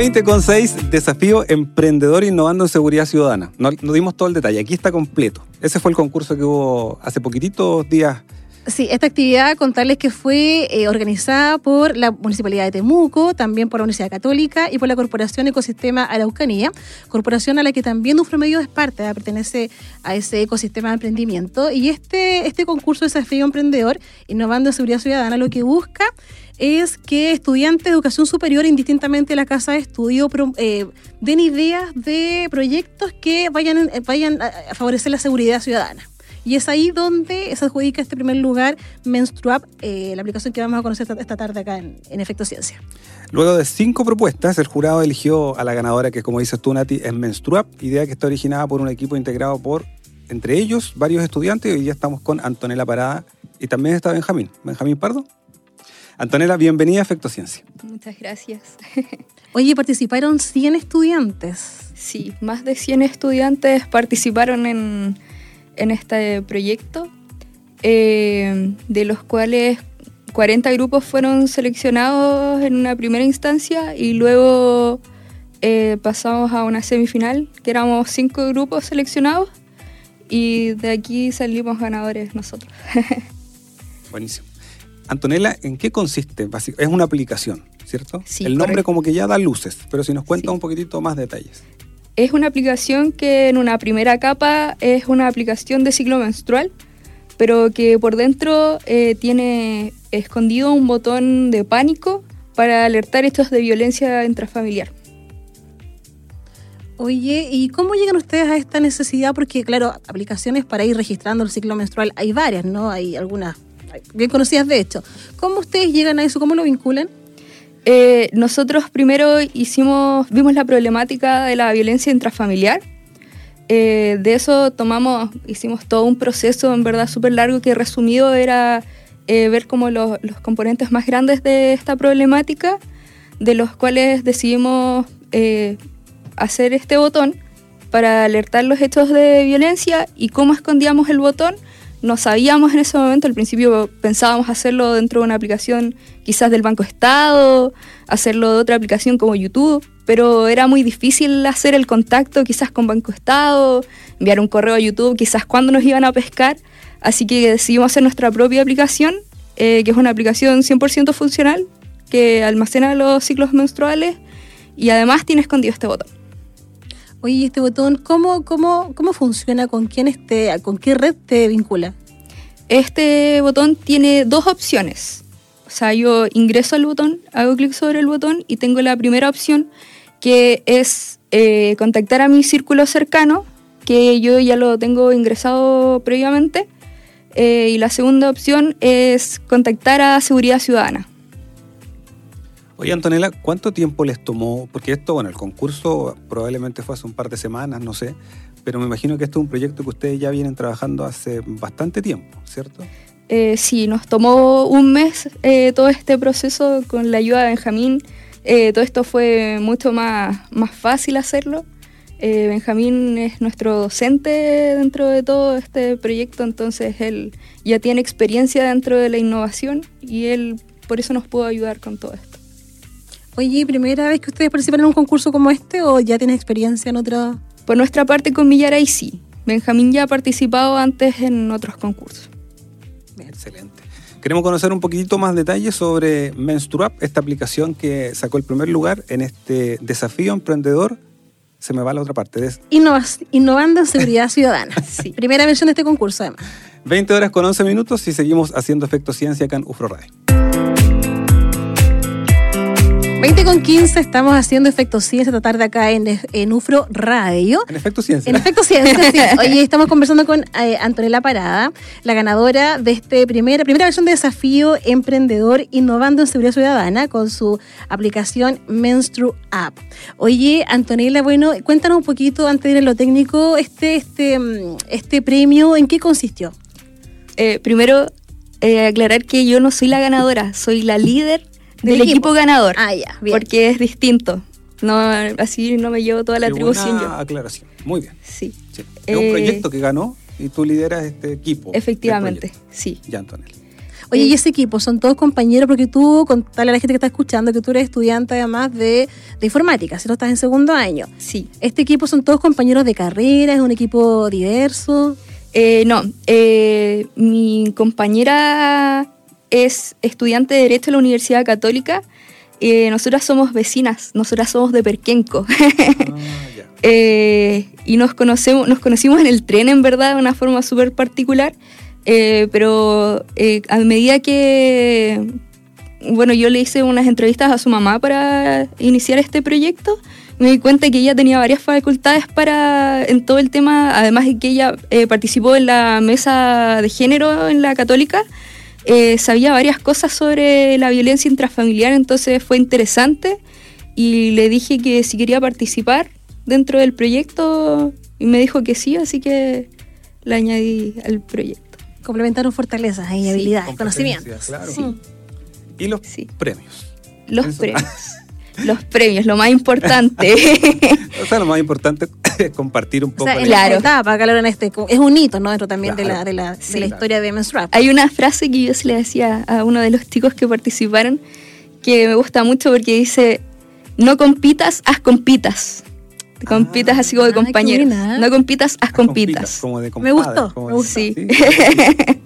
20 con 6, desafío emprendedor innovando en seguridad ciudadana. No, dimos todo el detalle, aquí está completo. Ese fue el concurso que hubo hace poquititos días Sí, esta actividad, contarles que fue eh, organizada por la Municipalidad de Temuco, también por la Universidad Católica y por la Corporación Ecosistema Araucanía, corporación a la que también Ufromedio es parte, ¿eh? pertenece a ese ecosistema de emprendimiento. Y este, este concurso de Desafío Emprendedor, Innovando en Seguridad Ciudadana, lo que busca es que estudiantes de educación superior, indistintamente de la casa de estudio, eh, den ideas de proyectos que vayan, vayan a favorecer la seguridad ciudadana. Y es ahí donde se adjudica este primer lugar Menstruap, eh, la aplicación que vamos a conocer esta, tarde acá en, Efecto Ciencia. Luego de cinco propuestas, el jurado eligió a la ganadora, que como dices tú, Nati, es Menstruap, idea que está originada por un equipo integrado por, entre ellos, varios estudiantes. Hoy ya estamos con Antonella Parada y también está Benjamín. Benjamín Pardo. Antonella, bienvenida a Efecto Ciencia. Muchas gracias. Oye, participaron 100 estudiantes. Sí, más de 100 estudiantes participaron en, en este proyecto, eh, de los cuales 40 grupos fueron seleccionados en una primera instancia y luego eh, pasamos a una semifinal, que éramos cinco grupos seleccionados y de aquí salimos ganadores nosotros. Buenísimo. Antonella, ¿en qué consiste? Es una aplicación, ¿cierto? Sí, El nombre como que ya da luces, pero si nos cuenta un poquitito más detalles. Es una aplicación que en una primera capa es una aplicación de ciclo menstrual, pero que por dentro eh, tiene escondido un botón de pánico para alertar hechos de violencia intrafamiliar. Oye, ¿y cómo llegan ustedes a esta necesidad? Porque, claro, aplicaciones para ir registrando el ciclo menstrual hay varias, ¿no? Hay algunas bien conocidas de hecho. ¿Cómo ustedes llegan a eso? ¿Cómo lo vinculan? Eh, nosotros primero hicimos, vimos la problemática de la violencia intrafamiliar. Eh, de eso tomamos, hicimos todo un proceso en verdad súper largo que resumido era eh, ver como los, componentes más grandes de esta problemática, de los cuales decidimos hacer este botón para alertar los hechos de violencia y cómo escondíamos el botón no sabíamos en ese momento, al principio pensábamos hacerlo dentro de una aplicación quizás del Banco Estado, hacerlo de otra aplicación como YouTube, pero era muy difícil hacer el contacto quizás con Banco Estado, enviar un correo a YouTube, quizás cuándo nos iban a pescar, así que decidimos hacer nuestra propia aplicación, eh, que es una aplicación 100% funcional, que almacena los ciclos menstruales y además tiene escondido este botón. Oye, este botón, ¿cómo, cómo, cómo funciona? ¿Con quién este, con qué red te vincula? Este botón tiene dos opciones. O sea, yo ingreso al botón, hago clic sobre el botón y tengo la primera opción que es eh, contactar a mi círculo cercano, que yo ya lo tengo ingresado previamente. Eh, y la segunda opción es contactar a Seguridad Ciudadana. Oye, Antonella, ¿cuánto tiempo les tomó? Porque esto, bueno, el concurso probablemente fue hace un par de semanas, no sé, pero me imagino que esto es un proyecto que ustedes ya vienen trabajando hace bastante tiempo, ¿cierto? Eh, sí, nos tomó un mes eh, todo este proceso con la ayuda de Benjamín. Eh, todo esto fue mucho más, más fácil hacerlo. Benjamín es nuestro docente dentro de todo este proyecto, entonces él ya tiene experiencia dentro de la innovación y él por eso nos pudo ayudar con todo esto. Oye, ¿primera vez que ustedes participan en un concurso como este o ya tienen experiencia en otra? Por nuestra parte con Villaray sí. Benjamín ya ha participado antes en otros concursos. Excelente. Queremos conocer un poquitito más detalles sobre Menstruap, esta aplicación que sacó el primer lugar en este desafío emprendedor. Se me va la otra parte. De... innovando en seguridad ciudadana. sí. Primera versión de este concurso, además. 20 horas con 11 minutos y seguimos haciendo efecto ciencia acá en UFRO Radio. 20 con 15 estamos haciendo Efecto Ciencia esta tarde acá en, en UFRO Radio. En Efecto Ciencia. En Efecto Ciencia, sí. Oye, estamos conversando con eh, Antonella Parada, la ganadora de este primera, primera versión de Desafío Emprendedor Innovando en Seguridad Ciudadana con su aplicación Menstru App. Oye, Antonella, bueno, cuéntanos un poquito antes de ir a lo técnico, este, este, mm, este premio, ¿en qué consistió? Eh, primero, eh, aclarar que yo no soy la ganadora, soy la líder del, Del equipo. equipo. ganador. Ah, ya, bien. Porque es distinto. No, así no me llevo toda la Qué atribución buena yo. aclaración. Muy bien. Sí, Sí. Es un Eh, proyecto que ganó y tú lideras este equipo. efectivamente, sí. Ya, Antonella. Oye, y ese equipo, son todos compañeros, porque tú, contarle a la gente que está escuchando que tú eres estudiante además de, de informática, si no estás en segundo año. Sí. Este equipo son todos compañeros de carrera, es un equipo diverso. Eh, no, eh, mi compañera es estudiante de Derecho en la Universidad Católica. Eh, nosotras somos vecinas, nosotras somos de Perquenco. Ah. Eh, y nos conocemos, nos conocimos en el tren, en verdad, de una forma súper particular. Eh, pero eh, a medida que, bueno, yo le hice unas entrevistas a su mamá para iniciar este proyecto, me di cuenta que ella tenía varias facultades para, en todo el tema, además de que ella participó en la mesa de género en la católica, eh, sabía varias cosas sobre la violencia intrafamiliar, entonces fue interesante y le dije que si quería participar dentro del proyecto y me dijo que sí, así que la añadí al proyecto. Complementaron fortalezas y habilidades, conocimientos. claro. Sí. Y los Sí. premios. Los Eso. premios. Los premios, lo más importante. O sea, lo más importante es compartir un O poco. sea, la- en Claro. la etapa, calor en este, es un hito, ¿no? Dentro también de, la, Claro. de, la, de Sí. la historia de Men's Rap. Hay una frase que yo se le decía a uno de los chicos que participaron que me gusta mucho porque dice, no compitas, haz compitas. Compitas así como de Ah, buena. No compitas, haz compitas. Como de Me gustó, compadres, como me de- gustó. Sí.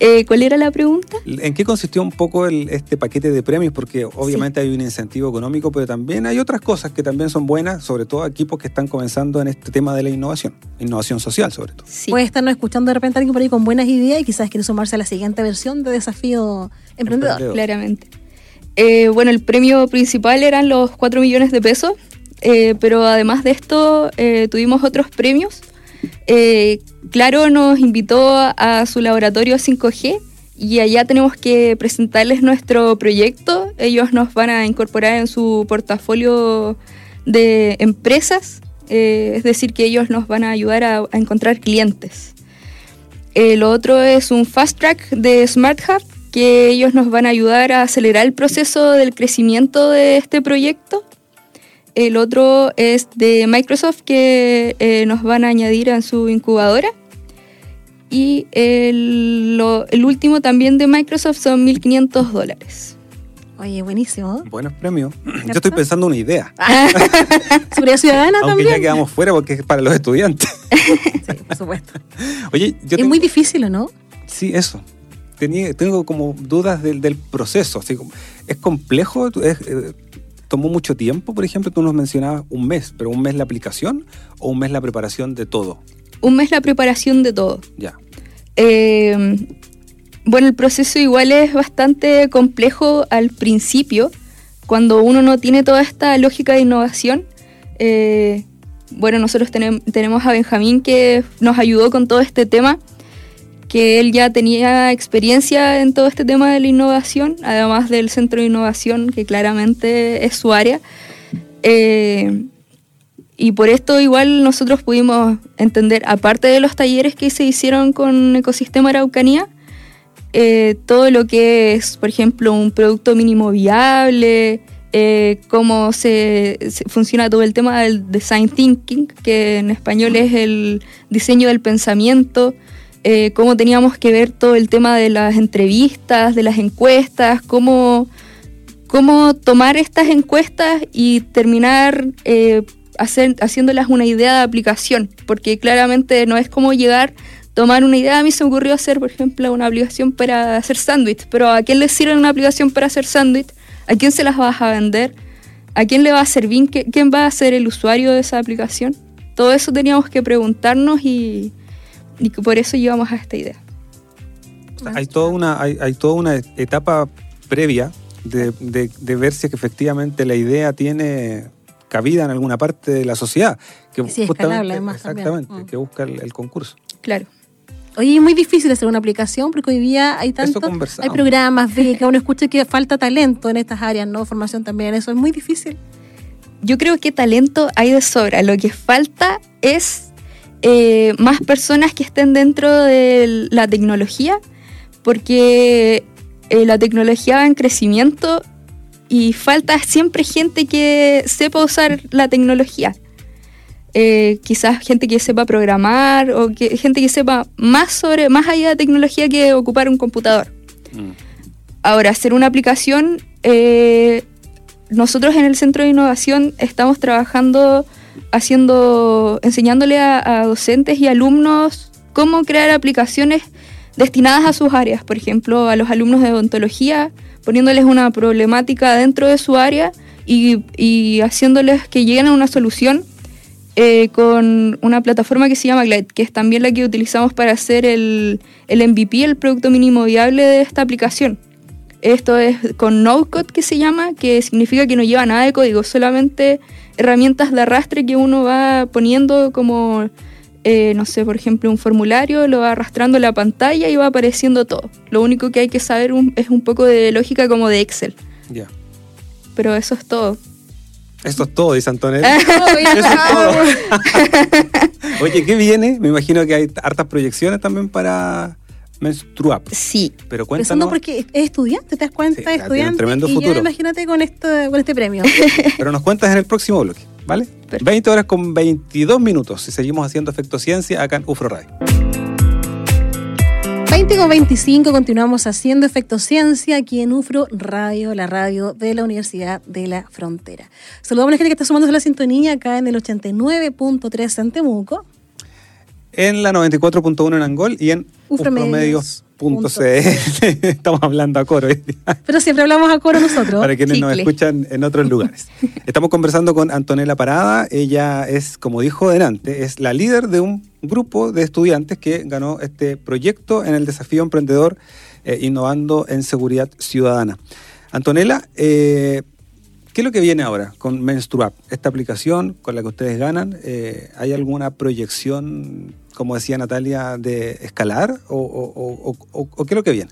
Eh, ¿Cuál era la pregunta? ¿En qué consistió un poco el- este paquete de premios? Porque obviamente hay un incentivo económico, pero también hay otras cosas que también son buenas, sobre todo a equipos que están comenzando en este tema de la innovación, innovación social sobre todo. Sí. Puede estarnos escuchando de repente alguien por ahí con buenas ideas y quizás quiere sumarse a la siguiente versión de Desafío Emprendedor. Emprendedor. Claramente. Eh, bueno, el premio principal eran los 4 millones de pesos, eh, pero además de esto eh, tuvimos otros premios. Eh, Claro nos invitó a su laboratorio 5G y allá tenemos que presentarles nuestro proyecto. Ellos nos van a incorporar en su portafolio de empresas, eh, es decir, que ellos nos van a ayudar a, a encontrar clientes. Eh, lo otro es un fast track de Smart Hub, que ellos nos van a ayudar a acelerar el proceso del crecimiento de este proyecto. El otro es de Microsoft, que eh, nos van a añadir en su incubadora. Y el, lo- el último también de Microsoft son 1.500 dólares. Oye, buenísimo. Buenos premios. Yo estoy pensando una idea, Seguridad ciudadana aunque ya también. quedamos fuera porque es para los estudiantes. Sí, por supuesto. Oye, yo es tengo- muy difícil, ¿o no? Sí, eso. Tenía, tengo como dudas del, del proceso. Así como, ¿Es complejo? ¿Es, eh, ¿Tomó mucho tiempo? Por ejemplo, tú nos mencionabas un mes, pero ¿un mes la aplicación o un mes la preparación de todo? Un mes la preparación de todo. Ya. Eh, bueno, el proceso igual es bastante complejo al principio, cuando uno no tiene toda esta lógica de innovación. Eh, bueno, nosotros tenem- tenemos a Benjamín que nos ayudó con todo este tema, que él ya tenía experiencia en todo este tema de la innovación, además del centro de innovación, que claramente es su área. Eh, y por esto igual nosotros pudimos entender, aparte de los talleres que se hicieron con Ecosistema Araucanía, eh, todo lo que es, por ejemplo, un producto mínimo viable, eh, cómo se, se funciona todo el tema del design thinking, que en español es el diseño del pensamiento, eh, cómo teníamos que ver todo el tema de las entrevistas, de las encuestas, cómo, cómo tomar estas encuestas y terminar eh, hacer, haciéndolas una idea de aplicación, porque claramente no es como llegar, tomar una idea. A mí se me ocurrió hacer, por ejemplo, una aplicación para hacer sándwich, pero ¿a quién le sirve una aplicación para hacer sándwich? ¿A quién se las vas a vender? ¿A quién le va a servir? ¿Qui- ¿Quién va a ser el usuario de esa aplicación? Todo eso teníamos que preguntarnos y, y que por eso llegamos a esta idea. Hay, toda una, hay, hay toda una etapa previa de, de- de ver si es que efectivamente la idea tiene cabida en alguna parte de la sociedad. Que es justamente- además. Exactamente, Mm. que busca el, el concurso. Claro. Oye, es muy difícil hacer una aplicación porque hoy día hay tanto, hay conversamos. programas, becas, uno escucha que falta talento en estas áreas, ¿no? Formación también, eso es muy difícil. Yo creo que talento hay de sobra. Lo que falta es eh, más personas que estén dentro de la tecnología, porque eh, la tecnología va en crecimiento y falta siempre gente que sepa usar la tecnología. Eh, quizás gente que sepa programar o que, gente que sepa más sobre más allá de tecnología que ocupar un computador. Mm. Ahora, hacer una aplicación, eh, nosotros en el Centro de Innovación estamos trabajando, haciendo, enseñándole a, docentes y alumnos cómo crear aplicaciones destinadas a sus áreas. Por ejemplo, a los alumnos de odontología, poniéndoles una problemática dentro de su área y, y haciéndoles que lleguen a una solución eh, con una plataforma que se llama Glide, que es también la que utilizamos para hacer el, el MVP, el producto mínimo viable de esta aplicación. Esto es con no-code que se llama, que significa que no lleva nada de código, solamente herramientas de arrastre que uno va poniendo como, eh, no sé, por ejemplo, un formulario, lo va arrastrando la pantalla y va apareciendo todo. Lo único que hay que saber un- es un poco de lógica como de Excel, Ya. pero eso es todo. Eso es todo, dice Antonella. Oye, ¿qué viene? Me imagino que hay hartas proyecciones también para Menstruap. Sí, Pero Pensando cuéntanos, porque es estudiante, ¿te das cuenta? Sí, es tiene un estudiante. tremendo y futuro. ya imagínate con, esto, con este premio. pero nos cuentas en el próximo bloque, ¿vale? Perfecto. 20 horas con 22 minutos y seguimos haciendo Efecto Ciencia acá en UFRO Radio. 20 con 25 continuamos haciendo Efecto Ciencia aquí en UFRO Radio, la radio de la Universidad de la Frontera. Saludamos a la gente que está sumándose a la sintonía acá en el 89.3 en Temuco. En la 94.1 en Angol y en Ufromedios. ufromedios.cl. Estamos hablando a coro. Pero siempre hablamos a coro nosotros. para quienes nos Chicle. escuchan en otros lugares. Estamos conversando con Antonella Parada. Ella es, como dijo delante, es la líder de un grupo de estudiantes que ganó este proyecto en el desafío emprendedor eh, innovando en seguridad ciudadana. Antonella, eh, ¿qué es lo que viene ahora con Menstruap? Esta aplicación con la que ustedes ganan, eh, ¿hay alguna proyección, como decía Natalia, de escalar o, qué es lo que viene?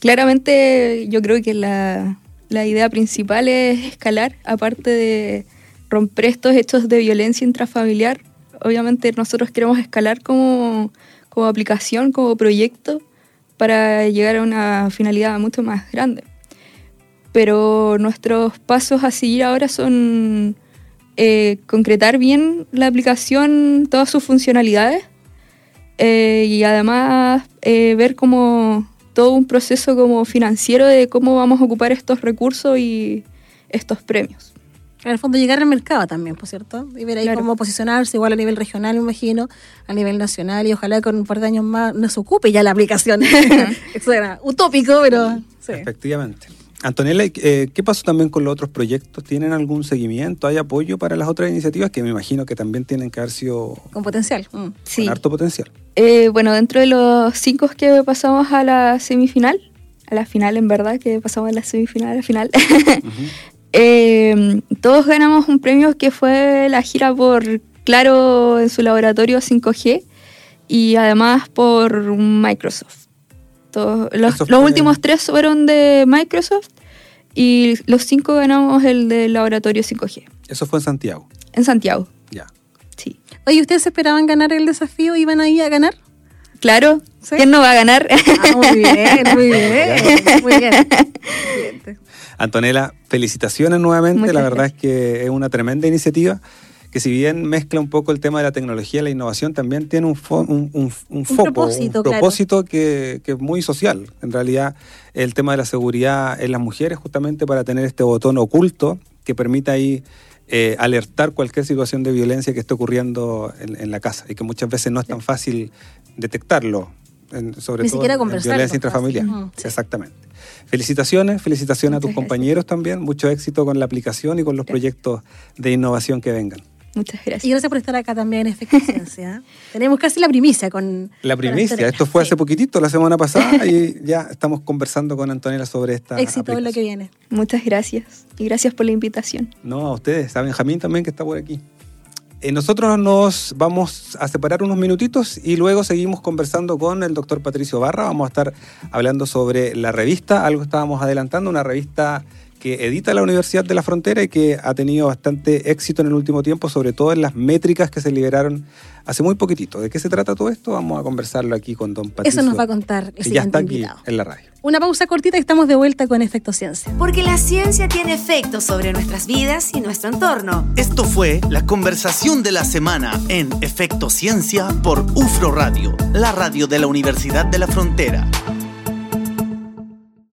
Claramente yo creo que la, idea principal es escalar, aparte de romper estos hechos de violencia intrafamiliar. Obviamente nosotros queremos escalar como aplicación, como proyecto, para llegar a una finalidad mucho más grande. Pero nuestros pasos a seguir ahora son eh, concretar bien la aplicación, todas sus funcionalidades, eh, y además eh, ver como todo un proceso como financiero de cómo vamos a ocupar estos recursos y estos premios. En el fondo llegar al mercado también, por cierto, y ver ahí Claro. cómo posicionarse, igual a nivel regional, me imagino, a nivel nacional, y ojalá con un par de años más nos ocupe ya la aplicación. Eso era utópico, pero sí. Efectivamente. Antonella, eh, ¿qué pasó también con los otros proyectos? ¿Tienen algún seguimiento? ¿Hay apoyo para las otras iniciativas que me imagino que también tienen que haber sido con potencial. Mm. Sí. con harto potencial? Eh, bueno, dentro de los cinco que pasamos a la semifinal, a la final en verdad, que pasamos de la semifinal a la final, eh, todos ganamos un premio que fue la gira por Claro en su laboratorio 5G y además por Microsoft. Los, Eso los fue- últimos tres fueron de Microsoft y los cinco ganamos el del laboratorio 5G Eso fue en Santiago. en Santiago. Ya. Sí. Oye, ¿ustedes esperaban ganar el desafío? ¿Iban ahí a ganar? Claro, ¿Sí? ¿quién no va a ganar? Ah, muy bien, muy bien. Muy bien. Antonella, felicitaciones nuevamente. Muchas la verdad gracias. es que es una tremenda iniciativa que si bien mezcla un poco el tema de la tecnología y la innovación, también tiene un, fo- un, un- un foco, propósito, un claro. propósito que, que es muy social. En realidad, el tema de la seguridad en las mujeres, justamente para tener este botón oculto que permita ahí eh, alertar cualquier situación de violencia que esté ocurriendo en, en la casa y que muchas veces no es tan fácil detectarlo, en- sobre Ni todo siquiera en violencia intrafamiliar. Ujú, sí. Exactamente. Felicitaciones, felicitaciones a tus gracias. compañeros también, mucho éxito con la aplicación y con los proyectos de innovación que vengan. Muchas Y gracias. gracias por estar acá también en. Tenemos casi la primicia con. La primicia, esto fue Sí. hace poquitito, la semana pasada, y ya estamos conversando con Antonella sobre esta Éxito en lo que viene. Muchas gracias. Y gracias por la invitación. No, a ustedes, a Benjamín también que está por aquí. Eh, nosotros nos vamos a separar unos minutitos y luego seguimos conversando con el doctor Patricio Barra. Vamos a estar hablando sobre la revista, algo estábamos adelantando, una revista que edita la Universidad de la Frontera y que ha tenido bastante éxito en el último tiempo, sobre todo en las métricas que se liberaron hace muy poquitito. ¿De qué se trata todo esto? Vamos a conversarlo aquí con don Patricio. Eso nos va a contar el que ya está aquí invitado. en la radio. Una pausa cortita y estamos de vuelta con Efecto Ciencia. Porque la ciencia tiene efectos sobre nuestras vidas y nuestro entorno. Esto fue la conversación de la semana en Efecto Ciencia por UFRO Radio, la radio de la Universidad de la Frontera.